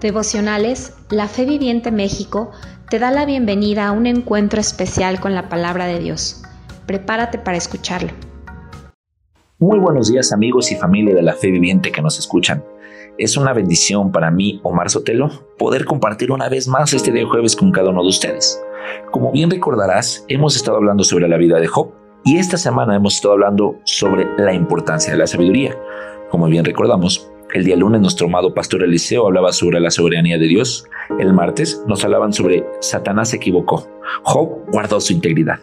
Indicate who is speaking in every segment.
Speaker 1: Devocionales, la Fe Viviente México te da la bienvenida a un encuentro especial con la palabra de Dios. Prepárate para escucharlo.
Speaker 2: Muy buenos días amigos y familia de la Fe Viviente que nos escuchan. Es una bendición para mí, Omar Sotelo, poder compartir una vez más este día jueves con cada uno de ustedes. Como bien recordarás, hemos estado hablando sobre la vida de Job y esta semana hemos estado hablando sobre la importancia de la sabiduría. Como bien recordamos, el día lunes nuestro amado pastor Eliseo hablaba sobre la soberanía de Dios. El martes nos hablaban sobre Satanás se equivocó. Job guardó su integridad.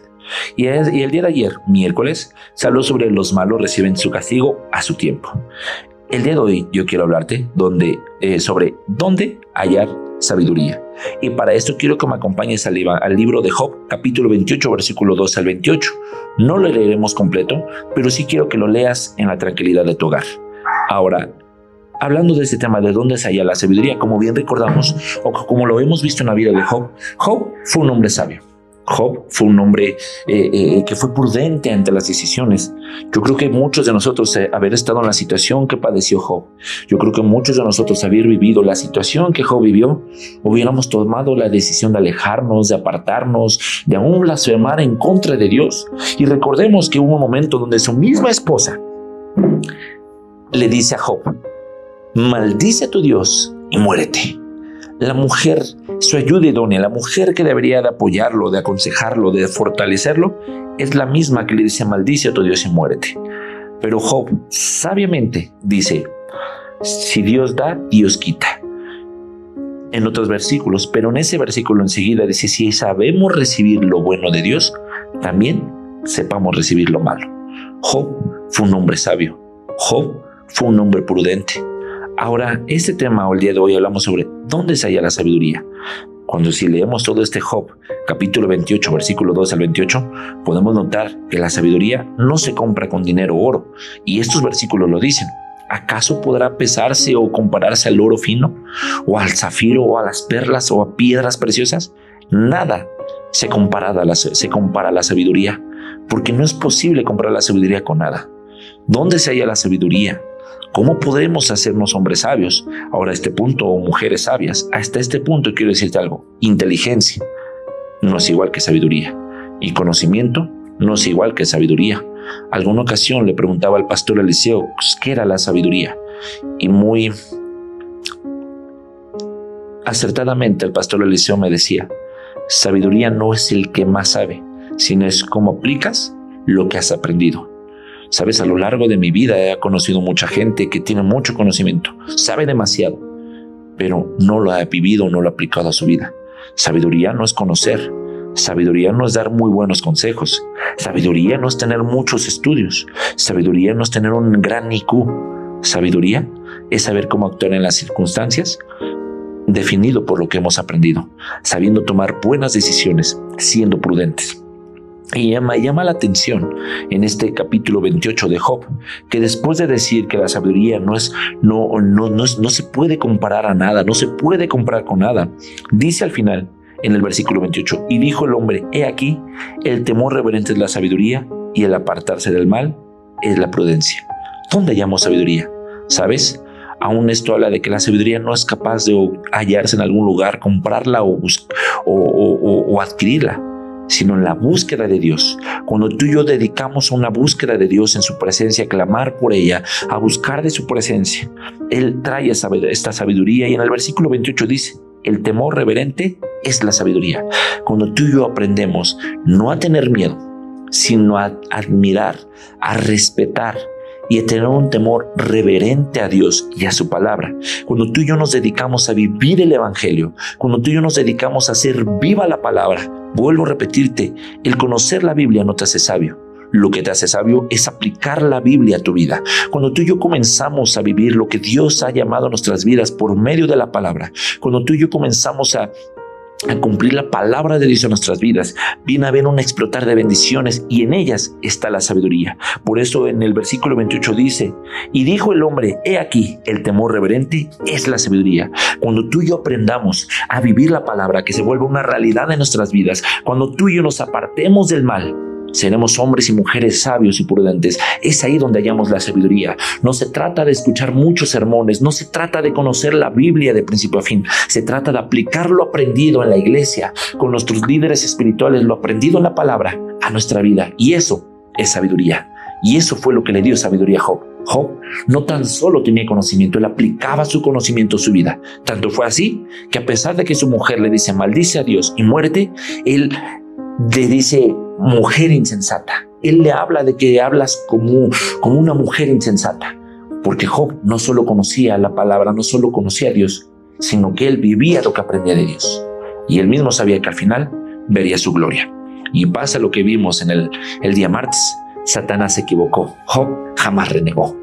Speaker 2: Y el día de ayer, miércoles, se habló sobre los malos reciben su castigo a su tiempo. El día de hoy yo quiero hablarte donde, eh, sobre dónde hallar sabiduría. Y para esto quiero que me acompañes al, al libro de Job, capítulo 28, versículo 12 al 28. No lo leeremos completo, pero sí quiero que lo leas en la tranquilidad de tu hogar. Ahora, hablando de este tema de dónde se halla la sabiduría, como bien recordamos, o como lo hemos visto en la vida de Job, Job fue un hombre sabio. Job fue un hombre eh, eh, que fue prudente ante las decisiones. Yo creo que muchos de nosotros eh, haber estado en la situación que padeció Job, yo creo que muchos de nosotros haber vivido la situación que Job vivió, hubiéramos tomado la decisión de alejarnos, de apartarnos, de aún blasfemar en contra de Dios. Y recordemos que hubo un momento donde su misma esposa le dice a Job, maldice a tu Dios y muérete. La mujer, su ayuda idónea, la mujer que debería de apoyarlo, de aconsejarlo, de fortalecerlo, es la misma que le dice maldice a tu Dios y muérete. Pero Job sabiamente dice, si Dios da, Dios quita. En otros versículos, pero en ese versículo enseguida dice, si sabemos recibir lo bueno de Dios, también sepamos recibir lo malo. Job fue un hombre sabio. Job fue un hombre prudente. Ahora, este tema el día de hoy hablamos sobre dónde se halla la sabiduría. Cuando si leemos todo este Job, capítulo 28, versículo 2 al 28, podemos notar que la sabiduría no se compra con dinero o oro. Y estos versículos lo dicen. ¿Acaso podrá pesarse o compararse al oro fino, o al zafiro, o a las perlas, o a piedras preciosas? Nada se compara a la, se compara a la sabiduría, porque no es posible comprar la sabiduría con nada. ¿Dónde se halla la sabiduría? ¿Cómo podemos hacernos hombres sabios? Ahora, a este punto, o mujeres sabias, hasta este punto quiero decirte algo. Inteligencia no es igual que sabiduría. Y conocimiento no es igual que sabiduría. Alguna ocasión le preguntaba al pastor Eliseo pues, qué era la sabiduría. Y muy acertadamente el pastor Eliseo me decía, sabiduría no es el que más sabe, sino es cómo aplicas lo que has aprendido. Sabes, a lo largo de mi vida he conocido mucha gente que tiene mucho conocimiento, sabe demasiado, pero no lo ha vivido, no lo ha aplicado a su vida. Sabiduría no es conocer, sabiduría no es dar muy buenos consejos, sabiduría no es tener muchos estudios, sabiduría no es tener un gran IQ, sabiduría es saber cómo actuar en las circunstancias definido por lo que hemos aprendido, sabiendo tomar buenas decisiones, siendo prudentes. Y llama, la atención en este capítulo 28 de Job, que después de decir que la sabiduría no es, no, no, no, no se puede comparar a nada, no se puede comparar con nada, dice al final, en el versículo 28, y dijo el hombre, he aquí, el temor reverente es la sabiduría y el apartarse del mal es la prudencia. ¿Dónde hallamos sabiduría? ¿Sabes? Aún esto habla de que la sabiduría no es capaz de hallarse en algún lugar, comprarla o, o, o adquirirla sino en la búsqueda de Dios. Cuando tú y yo dedicamos a una búsqueda de Dios en su presencia, a clamar por ella, a buscar de su presencia, Él trae esta sabiduría y en el versículo 28 dice, el temor reverente es la sabiduría. Cuando tú y yo aprendemos no a tener miedo, sino a admirar, a respetar, y a tener un temor reverente a Dios y a su palabra. Cuando tú y yo nos dedicamos a vivir el Evangelio, cuando tú y yo nos dedicamos a hacer viva la palabra, Vuelvo a repetirte, el conocer la Biblia no te hace sabio. Lo que te hace sabio es aplicar la Biblia a tu vida. Cuando tú y yo comenzamos a vivir lo que Dios ha llamado a nuestras vidas por medio de la palabra, cuando tú y yo comenzamos a a cumplir la palabra de Dios en nuestras vidas, viene a haber un explotar de bendiciones y en ellas está la sabiduría. Por eso en el versículo 28 dice, y dijo el hombre, he aquí, el temor reverente es la sabiduría. Cuando tú y yo aprendamos a vivir la palabra, que se vuelva una realidad en nuestras vidas, cuando tú y yo nos apartemos del mal, seremos hombres y mujeres sabios y prudentes. Es ahí donde hallamos la sabiduría. No se trata de escuchar muchos sermones, no se trata de conocer la Biblia de principio a fin, se trata de aplicar lo aprendido en la iglesia, con nuestros líderes espirituales, lo aprendido en la palabra, a nuestra vida. Y eso es sabiduría. Y eso fue lo que le dio sabiduría a Job. Job no tan solo tenía conocimiento, él aplicaba su conocimiento a su vida. Tanto fue así que a pesar de que su mujer le dice maldice a Dios y muérete, él le dice mujer insensata. Él le habla de que hablas como, como una mujer insensata. Porque Job no solo conocía la palabra, no solo conocía a Dios, sino que él vivía lo que aprendía de Dios. Y él mismo sabía que al final vería su gloria. Y pasa lo que vimos en el, el día martes. Satanás se equivocó. Job jamás renegó.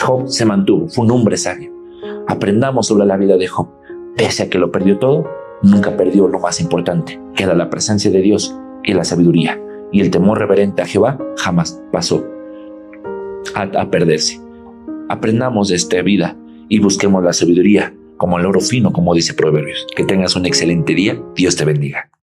Speaker 2: Job se mantuvo, fue un hombre sabio. Aprendamos sobre la vida de Job. Pese a que lo perdió todo, nunca perdió lo más importante, que era la presencia de Dios y la sabiduría. Y el temor reverente a Jehová jamás pasó a, perderse. Aprendamos de esta vida y busquemos la sabiduría como el oro fino, como dice Proverbios. Que tengas un excelente día. Dios te bendiga.